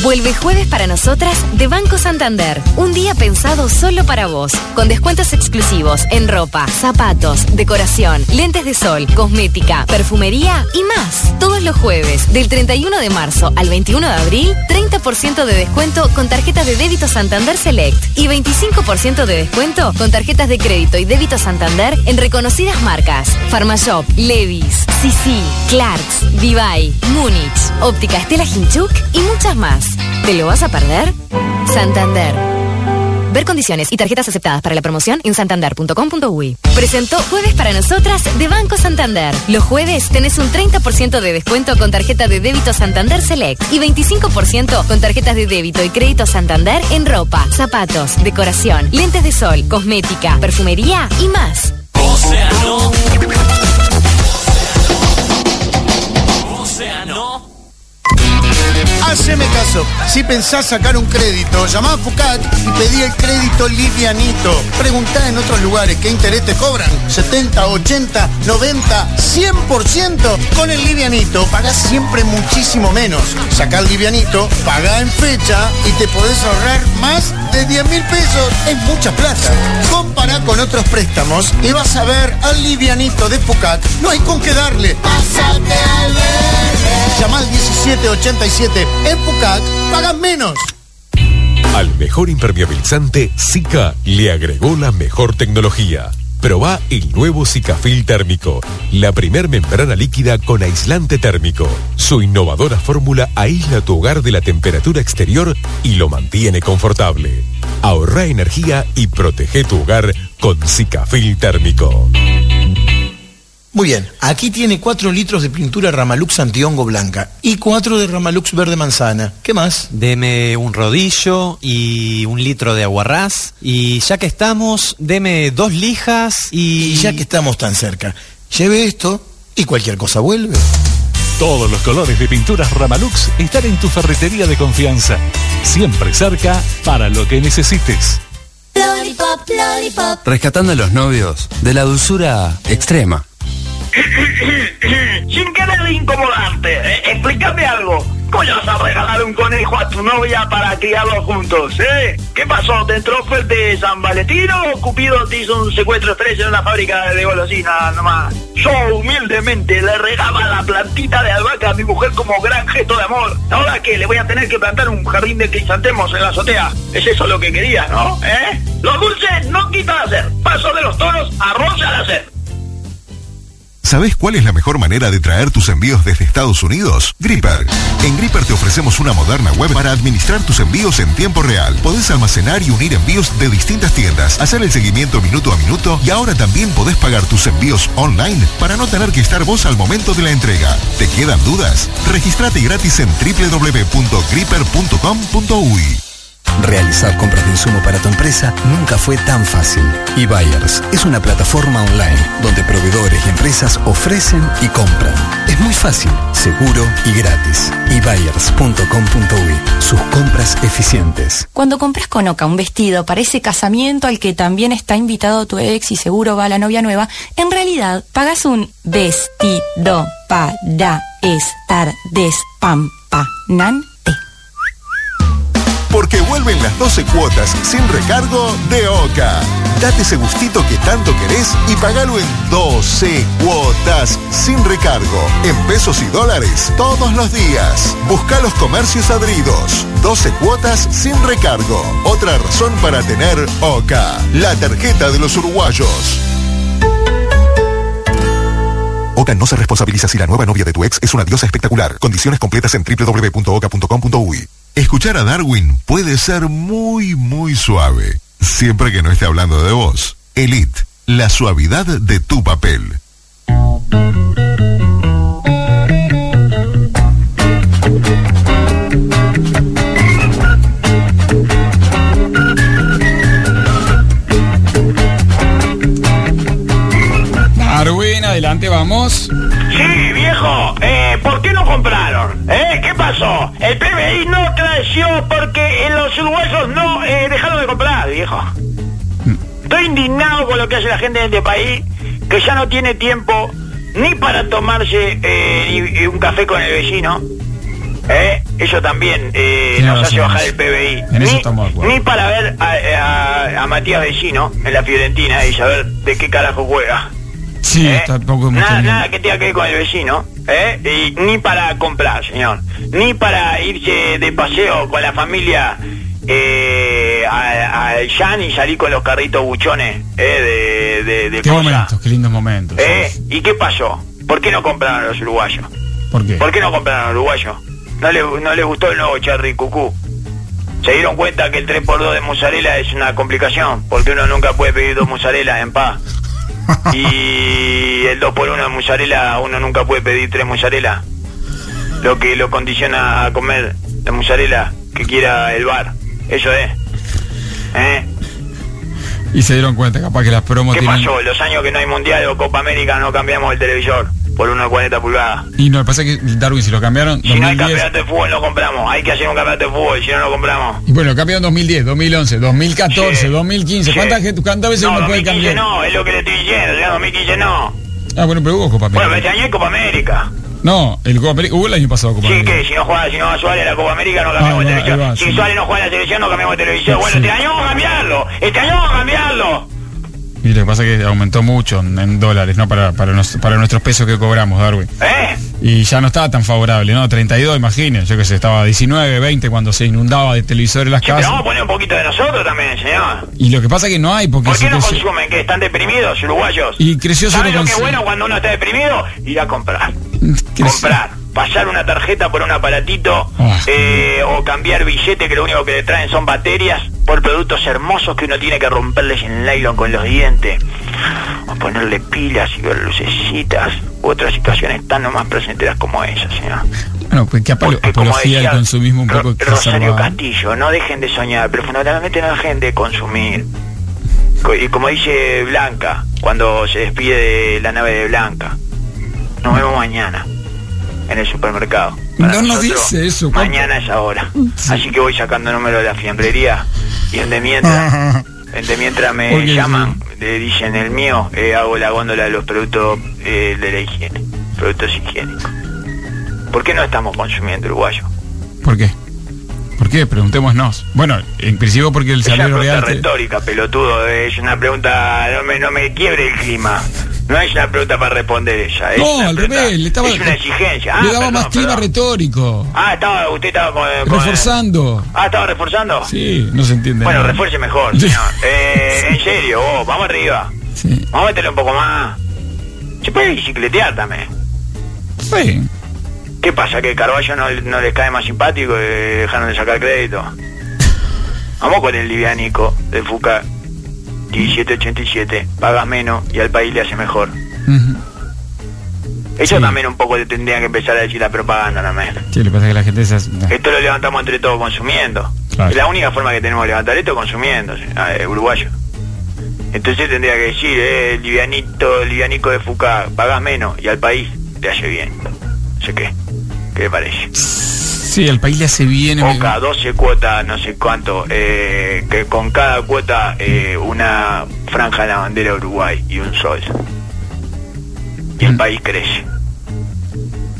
Vuelve jueves para nosotras de Banco Santander. Un día pensado solo para vos. Con descuentos exclusivos en ropa, zapatos, decoración, lentes de sol, cosmética, perfumería y más. Todos los jueves, del 31 de marzo al 21 de abril, 30% de descuento con tarjetas de débito Santander Select y 25% de descuento con tarjetas de crédito y débito Santander en reconocidas marcas. Pharmashop, Levis, CC, Clarks, Divay, Múnich, Óptica Estela Hinchuk y muchas más. ¿Te lo vas a perder? Santander. Ver condiciones y tarjetas aceptadas para la promoción en santander.com.uy. Presentó Jueves para Nosotras de Banco Santander. Los jueves tenés un 30% de descuento con tarjeta de débito Santander Select y 25% con tarjetas de débito y crédito Santander en ropa, zapatos, decoración, lentes de sol, cosmética, perfumería y más. Océano. Haceme caso. Si pensás sacar un crédito, llamá a Fucat y pedí el crédito livianito. Preguntá en otros lugares qué interés te cobran. 70, 80, 90, 100%. Con el livianito pagás siempre muchísimo menos. Sacá el livianito, pagá en fecha y te podés ahorrar más de 10 mil pesos. Es mucha plata. Compará con otros préstamos y vas a ver al livianito de Fucat. No hay con qué darle. Pásate al verde. Llama al 1787. En pagas menos. Al mejor impermeabilizante, Sika le agregó la mejor tecnología. Proba el nuevo Sikafil térmico, la primer membrana líquida con aislante térmico. Su innovadora fórmula aísla tu hogar de la temperatura exterior y lo mantiene confortable. Ahorra energía y protege tu hogar con Sikafil térmico. Muy bien, aquí tiene 4 litros de pintura Ramalux antihongo blanca y 4 de Ramalux verde manzana. ¿Qué más? Deme un rodillo y un litro de aguarrás. Y ya que estamos, deme dos lijas y... Y ya que estamos tan cerca, lleve esto y cualquier cosa vuelve. Todos los colores de pinturas Ramalux están en tu ferretería de confianza. Siempre cerca para lo que necesites. Lollipop, lollipop. Rescatando a los novios de la dulzura extrema. Sin querer incomodarte, eh, explícame algo. ¿Cómo vas a regalar un conejo a tu novia para criarlos juntos, eh? ¿Qué pasó? ¿Te entró fuerte San Valentín o Cupido te hizo un secuestro estrella en una fábrica de golosinas nomás? Yo humildemente le regaba la plantita de albahaca a mi mujer como gran gesto de amor. ¿Ahora qué? ¿Le voy a tener que plantar un jardín de crisantemos en la azotea? ¿Es eso lo que querías, no? ¿Eh? Los dulces no quitan hacer. Paso de los toros a rosa al hacer. ¿Sabes cuál es la mejor manera de traer tus envíos desde Estados Unidos? Gripper. En Gripper te ofrecemos una moderna web para administrar tus envíos en tiempo real. Podés almacenar y unir envíos de distintas tiendas, hacer el seguimiento minuto a minuto y ahora también podés pagar tus envíos online para no tener que estar vos al momento de la entrega. ¿Te quedan dudas? Registrate gratis en www.gripper.com.uy. Realizar compras de insumo para tu empresa nunca fue tan fácil. eBuyers es una plataforma online donde proveedores y empresas ofrecen y compran. Es muy fácil, seguro y gratis. eBuyers.com.uy Sus compras eficientes. Cuando compras con Oca un vestido para ese casamiento al que también está invitado tu ex y seguro va la novia nueva, en realidad pagas un vestido para estar despampanante. Porque vuelven las 12 cuotas sin recargo de OCA. Date ese gustito que tanto querés y pagalo en 12 cuotas sin recargo, en pesos y dólares, todos los días. Busca los comercios adheridos. 12 cuotas sin recargo. Otra razón para tener OCA, la tarjeta de los uruguayos. OCA no se responsabiliza si la nueva novia de tu ex es una diosa espectacular. Condiciones completas en www.oca.com.uy. Escuchar a Darwin puede ser muy, muy suave, siempre que no esté hablando de vos. Elite, la suavidad de tu papel. Darwin, adelante, vamos. Sí, viejo, eh, ¿por qué no compraron? ¿Eh? El PBI no creció porque eh, los uruguayos no eh, dejaron de comprar, viejo. Estoy indignado con lo que hace la gente de este país, que ya no tiene tiempo ni para tomarse eh, ni- un café con el vecino. ¿eh? Eso también eh, nos hace bajar el PBI. En Ni- para ver a, a- a Matías Vecino en la Fiorentina y saber de qué carajo juega. Sí, ¿Eh? tampoco hemos Nada, tenido. nada que tenga que ver con el vecino, ¿eh? Y ni para comprar, señor. Ni para irse de paseo con la familia eh, al Jan y salir con los carritos buchones, ¿eh? De, de, de Qué momentos, qué lindos momentos. ¿Eh? ¿Y qué pasó? ¿Por qué no compraron los uruguayos? ¿Por qué? ¿Por qué no compraron los uruguayos? ¿No les, no les gustó el nuevo Cherry Cucú? ¿Se dieron cuenta que el 3x2 de mozzarella es una complicación? Porque uno nunca puede pedir dos mozzarella en paz. Y el 2x1 de mozzarella, uno nunca puede pedir tres mozzarella. Lo que lo condiciona a comer la mozzarella que quiera el bar. Eso es. ¿Eh? Y se dieron cuenta, capaz que las promos ¿Qué tienen. pasó? Los años que no hay mundial o Copa América no cambiamos el televisor por de 40 pulgadas. Y no, pasa que Darwin, si lo cambiaron, Si no hay 2010. campeonato de fútbol no compramos. Hay que hacer un campeonato de fútbol, si no no compramos. Y bueno, lo cambiaron 2010, 2011, 2014, Sí. 2015. Sí. ¿Cuántas, gente- ¿Cuántas veces no, uno puede 2015 cambiar? no, es lo que le estoy diciendo. ya 2015 no. Ah, bueno, pero hubo Copa Bueno, América. pero este año hay Copa América. No, el Copa América hubo el año pasado Copa Sí, América. que si no juega, si no va Suárez a la Copa América no cambiamos Ah, de va, televisión. va, si sí. Suárez no juega en la selección no cambiamos de televisión. Bueno, Sí. este año vamos a cambiarlo. Este año vamos a cambiarlo. Y lo que pasa es que aumentó mucho en, dólares, ¿no? Para, para, nos- para nuestros pesos que cobramos, Darwin. ¿Eh? Y ya no estaba tan favorable, ¿no? 32, imagínense, yo que sé, estaba 19, 20 cuando se inundaba de televisores las Sí, pero casas. vamos a poner un poquito de nosotros también, señor. Y lo que pasa es que no hay, porque ¿Por qué no creció- consumen? ¿Que están deprimidos, uruguayos? Y creció ¿Saben solo lo que es bueno cuando uno está deprimido? Ir a comprar. comprar, pasar una tarjeta por un aparatito Ah. eh, o cambiar billete que lo único que le traen son baterias por productos hermosos que uno tiene que romperles en nylon con los dientes o ponerle pilas y ver lucecitas u otras situaciones tan nomás placenteras como esa, señor. Bueno, pues que Porque, como decía consumismo un Ro- poco Rosario exacerbado. Castillo, no dejen de soñar, pero fundamentalmente no dejen de consumir. Co- Y como dice Blanca, cuando se despide de la nave de Blanca, nos vemos mañana en el supermercado. No nos dice eso, ¿cuánto? Mañana es ahora. Así que voy sacando número de la fiambrería y en de mientras, en de mientras me llaman, le dicen el mío, eh, hago la góndola de los productos eh, de la higiene, productos higiénicos. ¿Por qué no estamos consumiendo uruguayo? ¿Por qué? ¿Por qué? Preguntémonos. Bueno, en principio porque el Es una salario pregunta real... te- retórica, pelotudo. Es una pregunta, no me, no me quiebre el clima. No es una pregunta para responder ella. Es No, una al pregunta- revés, le estaba... Es una exigencia. Ah, le daba perdón, más clima perdón. retórico. Ah, estaba, usted estaba con, con- Reforzando. Ah, estaba reforzando. Sí, no se entiende Bueno, nada. refuerce mejor, señor. Eh, en serio, vos, vamos arriba. Sí. Vamos a meterle un poco más. Se puede bicicletear también. Sí. ¿Qué pasa? ¿Que Carballo no, no les cae más simpático y dejaron de sacar crédito? Vamos con el livianico de Fuca 1787. Pagas menos y al país le hace mejor. Ellos Sí. también un poco tendrían que empezar a decir la propaganda también. Sí, lo que pasa es que la gente se hace- Esto lo levantamos entre todos consumiendo. Claro. Es la única forma que tenemos de levantar esto consumiendo, eh, uruguayo. Entonces tendría que decir, eh, livianito, livianico de Fuca, pagás menos y al país le hace bien. No sé qué. ¿Qué le parece? Sí, al país le hace bien. Oca, 12 cuotas, no sé cuánto, eh, que con cada cuota eh, una franja de la bandera de Uruguay y un sol. Y el país crece.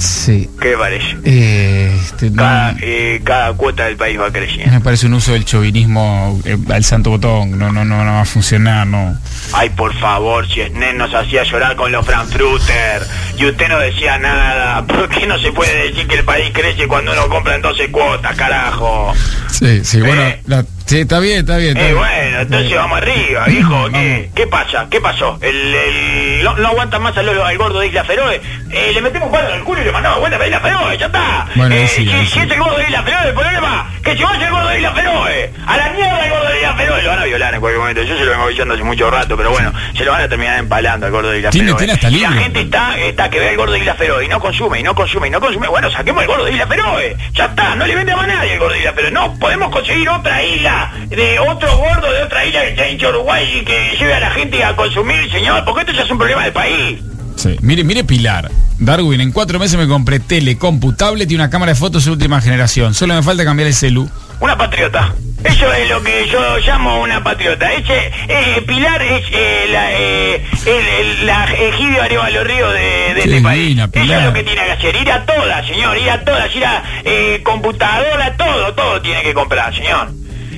Sí. ¿Qué parece? Eh, este, no, Cada, eh, cada cuota del país va creciendo. me parece un uso del chauvinismo eh, al santo botón. No, no, no, no va a funcionar, no. Ay, por favor, si Snen nos hacía llorar con los Frankfurter y usted no decía nada, ¿por qué no se puede decir que el país crece cuando uno compra en 12 cuotas, carajo? Sí, sí, bueno, la- sí, está bien, está bien. está Eh, bien. bueno, entonces vamos arriba, viejo. ¿Qué, qué pasa? ¿Qué pasó? El, el- no, no aguanta más al, al gordo de Isla Feroe. Eh, le metemos palo en el culo y le mandamos vuelta para Isla Feroe, ya está. Bueno, Eh, sí, si, sí. es el gordo de Isla Feroe, el problema que si vaya el gordo de Isla Feroe, a la mierda el gordo de Isla Feroe, lo van a violar en cualquier momento. Yo se lo vengo avisando hace mucho rato, pero bueno, se lo van a terminar empalando al gordo de Isla Feroe. tiene hasta Y la gente está, está que ve al gordo de Isla Feroe y no consume, y no consume, y no consume. Bueno, saquemos el gordo de Isla Feroe. Ya está, no le vende a nadie el gordo de Isla Feroe. No, podemos conseguir otra isla, de otro gordo de otra isla que esté hincha Uruguay y que lleve a la gente a consumir, señor, porque esto ya es un problema del país. Sí. Mire, mire Pilar. Darwin, en cuatro meses me compré tele, compu, tablet y una cámara de fotos de última generación. Solo me falta cambiar el celu. Una patriota. Eso es lo que yo llamo una patriota. Ese eh, Pilar es eh, la, eh, el, el- la Egidio Arevalo Río de, de este país. divina, Eso es lo que tiene que hacer. Ir a todas, señor. Ir a todas. Ir a eh, computadora, todo, todo tiene que comprar, señor.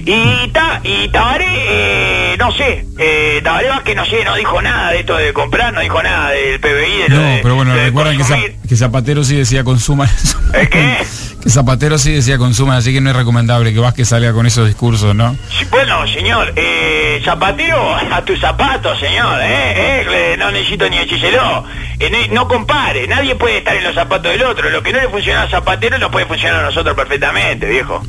Y, ta, y Tabaré, eh, no sé, eh, Tabaré Vázquez no sé, no dijo nada de esto de comprar, no dijo nada del PBI, de No, de- pero bueno, recuerden que, consumir. Zap- que Zapatero sí decía consuman. ¿Eh, qué? que Zapatero sí decía consuman, así que no es recomendable que Vázquez salga con esos discursos, ¿no? Sí, Bueno, señor, eh, zapatero a tus zapatos, señor, ¿eh? Eh, no necesito ni no, no compare, nadie puede estar en los zapatos del otro. Lo que no le funciona a Zapatero no puede funcionar a nosotros perfectamente, viejo.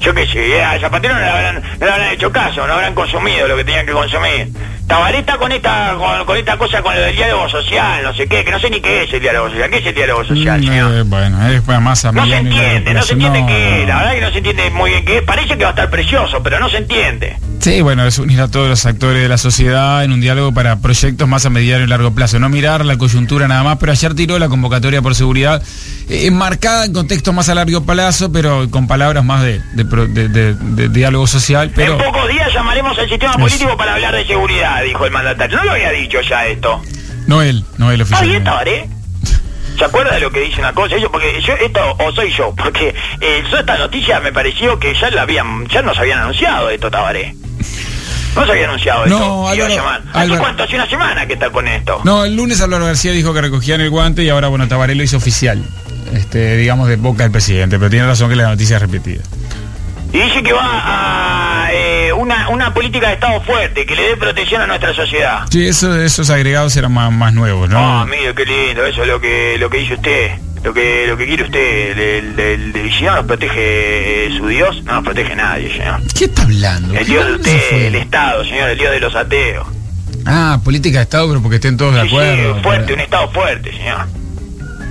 Yo qué sé, eh, a Zapatero no le, habrán, no le habrán hecho caso, no habrán consumido lo que tenían que consumir. Tabaré está con esta, con, con esta cosa con lo del diálogo social, no sé qué, que no sé ni qué es el diálogo social. ¿Qué es el diálogo social, señor? Eh, bueno, es para más a No se entiende, no se entiende qué, no. la verdad que no se entiende muy bien qué es. Parece que va a estar precioso, pero no se entiende. Sí, bueno, es unir a todos los actores de la sociedad en un diálogo para proyectos más a mediano y largo plazo. No mirar la coyuntura nada más, pero ayer tiró la convocatoria por seguridad eh, enmarcada en contextos más a largo plazo, pero con palabras más de, de- de- de diálogo social. Pero En pocos días llamaremos al sistema político para hablar de seguridad, dijo el mandatario. No lo había dicho ya esto. no él, no él ¿Está bien, oficialmente. Tabaré? ¿Se acuerda de lo que dice una cosa? Yo, porque yo, esto, o soy yo, porque eh, yo esta noticia me pareció que ya la habían, ya nos habían anunciado esto, Tabaré. No se había anunciado No, esto. Iba a Álvaro. ¿Hace Álvaro. cuánto? Hace una semana que está con esto. No, el lunes Álvaro García dijo que recogían el guante y ahora, bueno, Tabaré lo hizo oficial. Este, digamos, de boca del presidente, pero tiene razón que la noticia es repetida. Y dice que va a eh, una, una política de Estado fuerte, que le dé protección a nuestra sociedad. Sí, eso, esos agregados eran más, más nuevos, ¿no? Ah, mire, qué lindo, eso es lo que, lo que dice usted. Lo que, lo que quiere usted, el, el, el- si no nos protege eh, su Dios, no nos protege nadie, señor. ¿Qué está hablando? El ¿Qué Dios de usted, el Estado, señor, el Dios de los ateos. Ah, política de Estado, pero porque estén todos de acuerdo. sí, fuerte, un Estado fuerte, señor.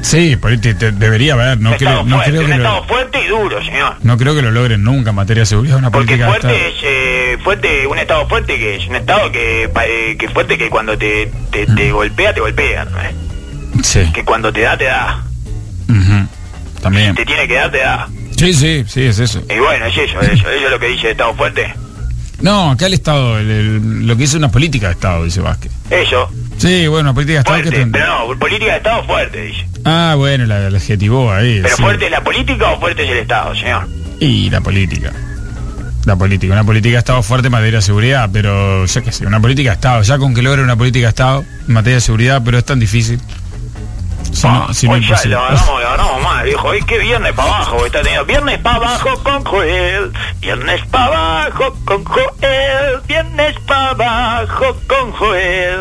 Sí, política te- debería haber, no creo, no fuerte, creo que Estado lo, fuerte y duro, señor. no creo que lo logren nunca en materia de seguridad una Porque política de Estado. fuerte es eh, fuerte, un Estado fuerte que es un Estado que, eh, que fuerte que cuando te, te, te golpea, te golpea. ¿no? Sí, Que cuando te da, te da. también. Te tiene que dar, te da. Sí, sí, sí, es eso. Y bueno, es eso, eso, eso es lo que dice el Estado fuerte. No, acá el Estado, el- el- lo que es una política de Estado, dice Vázquez. Eso, Sí, bueno, política de Estado que... fuerte, ten- pero no, política de Estado fuerte, dice. Ah, bueno, la, la adjetivó ahí. Pero sí. fuerte es la política o fuerte es el Estado, señor. Y la política. La política, una política de Estado fuerte en materia de seguridad, pero ya que sé, una política de Estado, ya con que logre una política de Estado en materia de seguridad, pero es tan difícil. Si no, si no ya lo agarramos, lo agarramos mal, viejo. Hoy que viernes para abajo está teniendo. Viernes para abajo con Joel. Viernes para abajo con Joel. Viernes para abajo con Joel.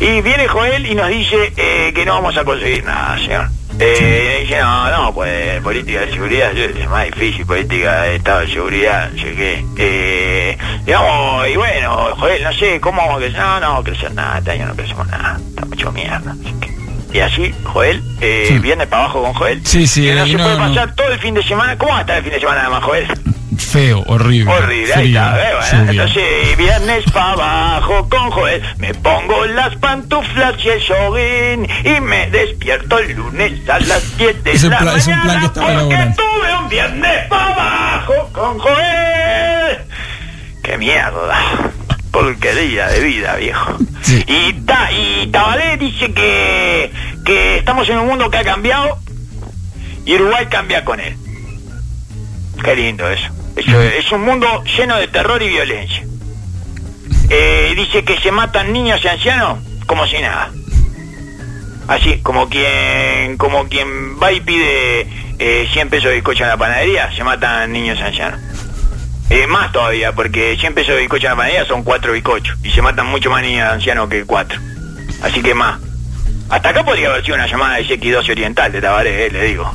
Y viene Joel y nos dice eh, que no vamos a conseguir nada, señor. Eh, dice, no, no, pues política de seguridad es más difícil, política de estado de seguridad, no sé qué. Eh, digamos, y bueno, Joel, no sé, ¿cómo vamos a crecer? No, no, crecer nada, este año no crecemos nada, está mucho mierda. así que- Y así, Joel, eh, viene para abajo con Joel. Sí, sí, Que no se no, puede no. pasar todo el fin de semana. ¿Cómo va a estar el fin de semana además, Joel? Feo, horrible. Horrible, ahí frío, está, ¿eh? Bueno, entonces viernes para abajo con Joel, me pongo las pantuflas y el jogging y me despierto el lunes a las 10 de Es la plan- es un plan mañana que estaba elaborando. tuve un viernes para abajo con Joel. ¡Qué mierda! Porquería de vida, viejo. Y, ta, y Tabalé dice que, que estamos en un mundo que ha cambiado y Uruguay cambia con él. Qué lindo eso. Es un mundo lleno de terror y violencia. Eh, dice que se matan niños y ancianos como si nada. Así, como quien como quien va y pide eh, 100 pesos de bizcocho en la panadería, se matan niños y ancianos. Eh, más todavía, porque 100 pesos de bizcocho en la panadería son 4 bizcochos. Y se matan mucho más niños y ancianos que 4. Así que más. Hasta acá podría haber sido una llamada de X12 Oriental de Tabaré, eh, le digo.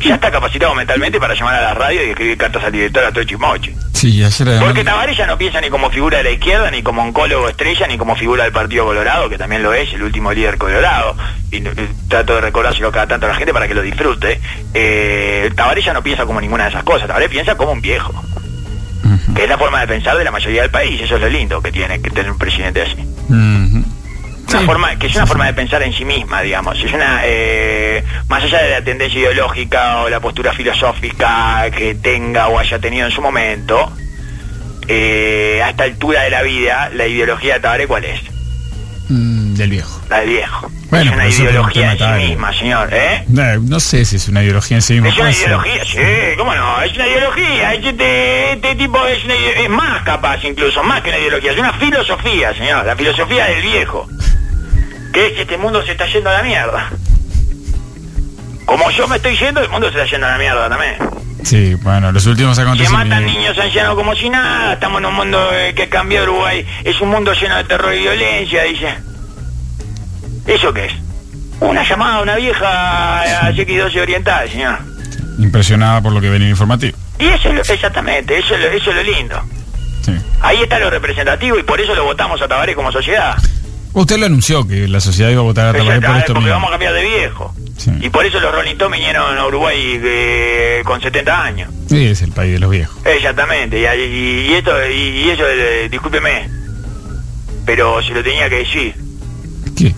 Ya está capacitado mentalmente para llamar a la radio y escribir cartas al director a todo chismoche. Sí, ayer Porque Tabaré ya no piensa ni como figura de la izquierda, ni como oncólogo estrella, ni como figura del Partido Colorado, que también lo es, el último líder colorado. Y eh, trato de recordárselo cada tanto a la gente para que lo disfrute. Eh, Tabaré ya no piensa como ninguna de esas cosas. Tabaré piensa como un viejo. Que es la forma de pensar de la mayoría del país. Eso es lo lindo que tiene que tener un presidente así. Una forma, que es una forma de pensar en sí misma, digamos. Es una, eh, más allá de la tendencia ideológica o la postura filosófica que tenga o haya tenido en su momento, eh, a esta altura de la vida, la ideología de Tabaré, ¿cuál es? Mm, del viejo. La del viejo. Bueno, es una ideología en sí misma, señor, ¿eh? No, no sé si es una ideología en sí misma. Es una ideología, sí, cómo no, es una ideología, este, este tipo es, una es más capaz incluso, más que una ideología, es una filosofía, señor, la filosofía del viejo, que es que este mundo se está yendo a la mierda. Como yo me estoy yendo, el mundo se está yendo a la mierda también. Sí, bueno, los últimos Se acontecimientos. matan niños ancianos como si nada, estamos en un mundo eh, que cambió Uruguay, es un mundo lleno de terror y violencia, dice. ¿Eso qué es? Una llamada a una vieja a X12 Oriental, señor. Impresionada por lo que venía en informativo. Y eso es lo- exactamente, eso es lo, eso es lo lindo. Sí. Ahí está lo representativo y por eso lo votamos a Tabaré como sociedad. Usted lo anunció que la sociedad iba a votar a Tabaré por esto porque mismo. vamos a cambiar de viejo. Sí. Y por eso los Rolling Stones vinieron a Uruguay eh, con 70 años. Sí, es el país de los viejos. Exactamente, y, y- y esto, y, y eso, eh, discúlpeme, pero se lo tenía que decir. ¿Qué?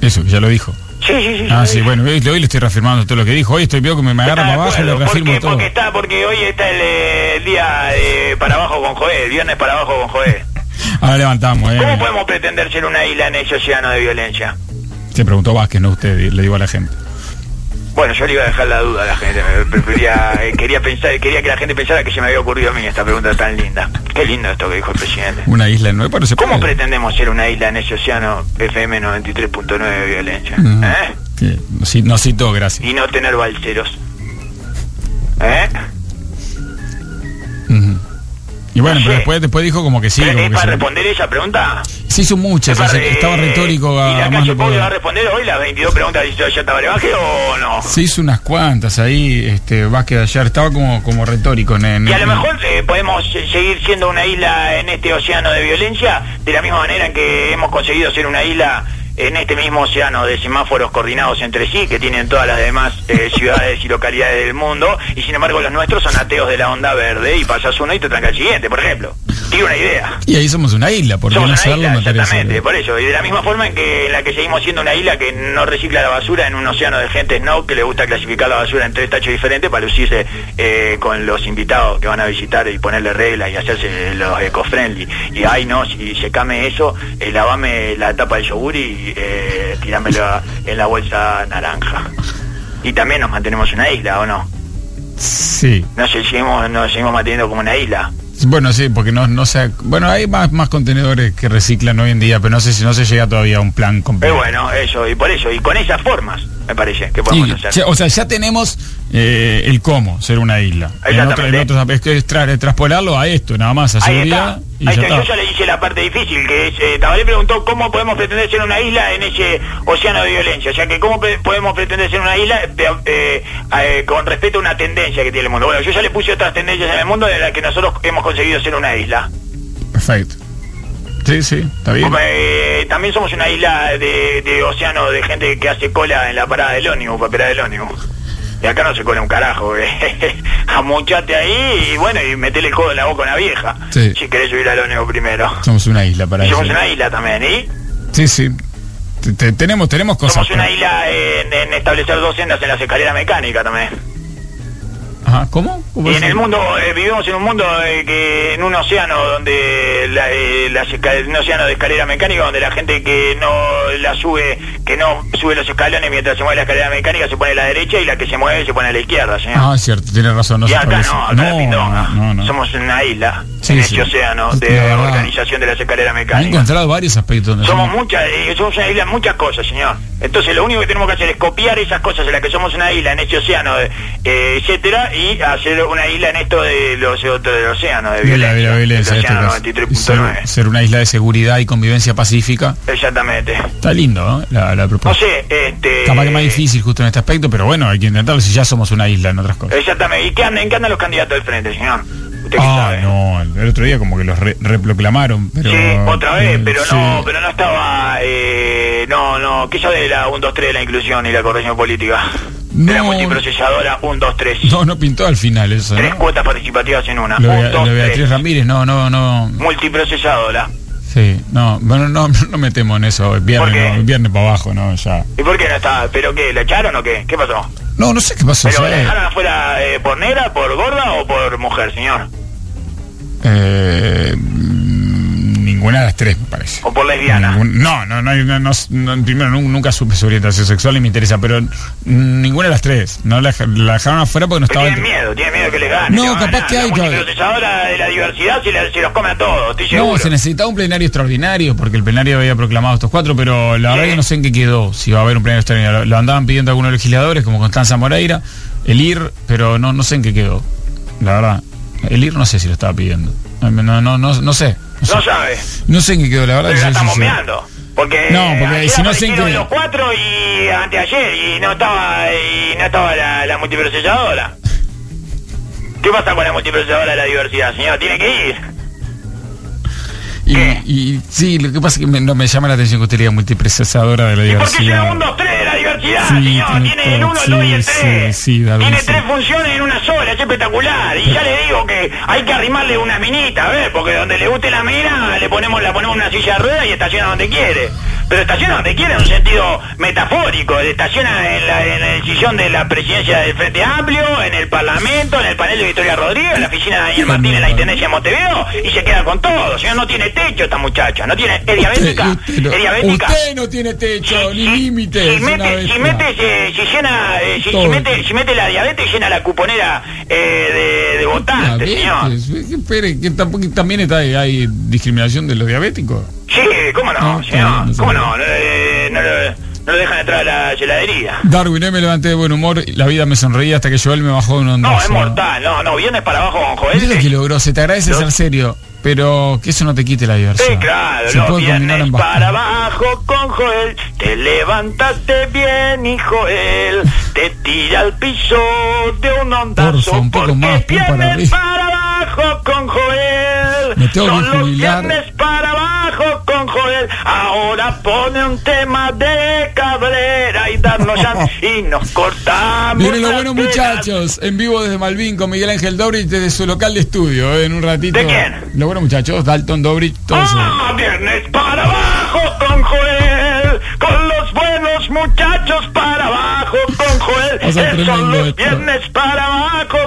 Eso, ya lo dijo. Sí, sí, sí. Ah, sí. bueno, hoy, le estoy reafirmando todo lo que dijo. Hoy estoy viendo que me, me agarra para abajo y Bueno, reafirmo porque, todo. porque está, porque hoy está el, eh, el día eh, para abajo con Joel, viernes para abajo con Joel. Ahora levantamos, ¿Cómo ¿eh? podemos pretender ser una isla en ese océano de violencia? Se preguntó Vázquez, no usted, le digo a la gente. Bueno, yo le iba a dejar la duda a la gente. Prefería, eh, quería pensar, quería que la gente pensara que se me había ocurrido a mí esta pregunta tan linda. Qué lindo esto que dijo el presidente. Una isla pero se ¿Cómo puede. pretendemos ser una isla en ese océano FM 93.9 de violencia? Ujú. ¿Eh? Sí, no, ci- no cito, gracias. Y no tener balseros. ¿Eh? Y bueno, No pero sé. después, después dijo como que sí. ¿Es como que para se, responder esa pregunta? se hizo muchas, Es o sea, para- que estaba retórico ¿Y a, la a más calle Pau le va a responder hoy las 22 preguntas hizo ya Vázquez o no? Se hizo unas cuantas ahí, este, Vázquez ayer, estaba como, como retórico en, en- Y a lo mejor eh, podemos seguir siendo una isla en este océano de violencia, de la misma manera en que hemos conseguido ser una isla en este mismo océano de semáforos coordinados entre sí, que tienen todas las demás eh, ciudades y localidades del mundo, y sin embargo los nuestros son ateos de la onda verde, y pasas uno y te tranca el siguiente, por ejemplo. Tiene una idea. Y ahí somos una isla, Somos no parece. exactamente, por eso. Y de la misma forma en que en la que seguimos siendo una isla que no recicla la basura en un océano de gente no que le gusta clasificar la basura en tres tachos diferentes para lucirse eh, con los invitados que van a visitar y ponerle reglas y hacerse los eco-friendly. Y ay no, si se came eso, eh, lavame la tapa del yogur y eh, tirámelo en la bolsa naranja. Y también nos mantenemos una isla, ¿o no? Sí. No sé, seguimos, nos seguimos manteniendo como una isla. Bueno, sí, porque no, no se... Bueno, hay más, más contenedores que reciclan hoy en día, pero no sé si no se llega todavía a un plan completo. Pero bueno, eso, y por eso, y con esas formas, me parece, que podemos Y, hacer. o sea, ya tenemos eh, el cómo ser una isla. En otro, en otros es que es tra- traspolarlo a esto, nada más, a Ahí seguridad. está. Y Ahí ya está. Yo ya le hice la parte difícil, que es, eh, Tabaré preguntó cómo podemos pretender ser una isla en ese océano de violencia. O sea, que cómo podemos pretender ser una isla eh, eh, con respecto a una tendencia que tiene el mundo. Bueno, yo ya le puse otras tendencias en el mundo de las que nosotros hemos conseguido ser una isla. Perfecto. Sí, sí, está bien. Como, eh, también somos una isla de, de océano de gente que hace cola en la parada del ónibus, para esperar el ónibus. Y acá no se cola un carajo, eh. amuchate ahí y bueno, y metele el codo en la boca a una vieja. Sí. Si querés subir al ónibus primero. Somos una isla para Y eso. somos una isla también, ¿y? Sí, sí. Te- tenemos, tenemos cosas. Somos una isla en, en establecer dos sendas en las escaleras mecánicas también. Ajá, ¿cómo? ¿Cómo en el mundo, eh, vivimos en un mundo eh, que en un océano donde la, eh, las un océano de escalera mecánica donde la gente que no la sube, que no sube los escalones mientras se mueve la escalera mecánica se pone a la derecha y la que se mueve se pone a la izquierda, señor. Ah, es cierto, tiene razón. No y acá no, acá pindonga. no, no. Somos una isla Sí, en sí. este océano de La organización de las escaleras He mecánicas. encontrado varios aspectos donde Somos muchas, eh, somos una isla en muchas cosas, señor. Entonces lo único que tenemos que hacer es copiar esas cosas en las que somos una isla en este océano, etcétera, y hacer una isla en esto de los del océano, de violencia. de la violencia, este océano caso. 93.9. Ser, ser una isla de seguridad y convivencia pacífica. Exactamente. Está lindo, ¿no? La, la No propuesta. sé, este... Capaz que más difícil justo en este aspecto, pero bueno, hay que intentarlo si ya somos una isla en otras cosas. Exactamente. ¿Y qué andan, en qué andan los candidatos del frente, señor? ¿Usted qué Ah, no, el otro día como que los re- reproclamaron, pero... Sí, otra vez, eh, pero sí. no, pero no estaba, eh, no, no, ¿qué sabe de la 1, 2, 3 de la inclusión y la corrección política? No. multiprocesadora 1, 2, 3. No, no pintó al final eso, Tres ¿no? cuotas participativas en una. Lo, 1, Bea- 2, lo Beatriz 3. Ramírez, no, no, no. Multiprocesadora. Sí, no, bueno, no, no metemos en eso, el viernes, no, el viernes para abajo, no, ya. ¿Y por qué no estaba? ¿Pero qué? ¿La echaron o qué? ¿Qué pasó? No, no sé qué pasó. ¿Pero la dejaron afuera eh, por negra, por gorda o por mujer, señor? eh, ninguna de las tres, me parece. ¿O por lesbiana? No, no, no, no, no, no, primero nu- nunca supe su orientación sexual y me interesa, pero ninguna de las tres. No la, dejaron afuera porque no estaba. tienen miedo, tienen miedo que. No, le van a capaz que hay La de la diversidad se, los come a todos. No, se necesitaba un plenario extraordinario porque el plenario había proclamado estos cuatro, pero la verdad que no sé en qué quedó, si va a haber un plenario extraordinario. Lo, andaban pidiendo algunos legisladores como Constanza Moreira, el IR, pero no, no sé en qué quedó. La verdad, el IR no sé si lo estaba pidiendo. No, no, no, no, no sé. No sabe. No sé en qué quedó, la verdad. Pero que la estamos meando. Porque No, porque si no sé en qué- los cuatro y anteayer y no estaba y no estaba la, la multiprocesadora. ¿Qué pasa con la multiprocesadora de la diversidad, señor? Tiene que ir. Y, y sí, lo que pasa es que me, no me llama la atención que usted diga multiprocesadora de la ¿Y por qué tiene diversidad. un 2, 3 diversidad, Sí, señor? tiene Tiene el todo, 1, el 2 y el sí, 3. sí, tiene tres funciones en una sola, es espectacular. Y ya le digo que hay que arrimarle una minita, a ver, porque donde le guste la mina, le ponemos, la ponemos en una silla de ruedas y estaciona donde quiere. Pero estaciona donde quiere en un sentido metafórico. Estaciona en, la- en el sillón de la presidencia del Frente Amplio, en el Parlamento, en el panel de Victoria Rodríguez, en la oficina de Daniel Martínez, en la Intendencia de Montevideo, y se queda con todo. Señor, no tiene techo esta muchacha, no tiene... ¿Es diabética? Usted, usted no- ¿Es diabética? usted no tiene techo ni límites. Si mete, si eh, si llena, eh, si, si mete, si mete la diabetes, llena la cuponera eh, de, de votantes, señor. Espere, que tampoco, también está, hay discriminación de los diabéticos. Sí, ¿cómo no, No, está señor? no ¿Cómo no? No, eh, no, lo- no lo dejan entrar a la heladería. Darwin, eh, me levanté de buen humor, la vida me sonreía hasta que Joel me bajó de un No, ondazo. es mortal, no, no, viernes para abajo con Joel. Mira que logró, se te agradece Lo- ser serio, pero que eso no te quite la diversión. Sí, claro, Se puede combinar para abajo con Joel, te levantaste bien y Joel te tira al piso de un ondazo. Porfa, un poco porque más, para para abajo con Joel. Me tengo que Son jubilar. para abajo Joel. Ahora pone un tema de Cabrera y darnos ya y nos cortamos. Miren buenos venas. muchachos, en vivo desde Malvin con Miguel Ángel Dobrich desde su local de estudio, eh, en un ratito. ¿De quién? Los buenos muchachos, Dalton Dobrich, todos. Ah, viernes para abajo con Joel, con los buenos muchachos para abajo con Joel. Son los esto. viernes para abajo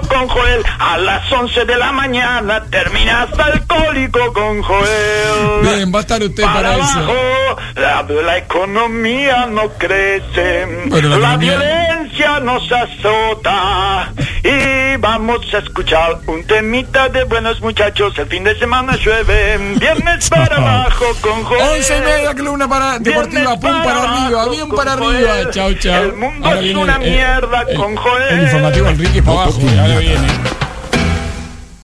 Joel. A las 11 de la mañana terminas alcohólico con Joel. Bien, va a estar usted para, para eso. abajo, la, la economía no crece, Bueno, la la violencia nos azota y vamos a escuchar un temita de buenos muchachos. El fin de semana llueve. Viernes para abajo con Joel. Once y media, columna para deportiva, pum para arriba, bien para arriba. Chau, chau. El mundo Ahora es viene una el- mierda el- con Joel. El informativo Enrique para abajo, ahora viene.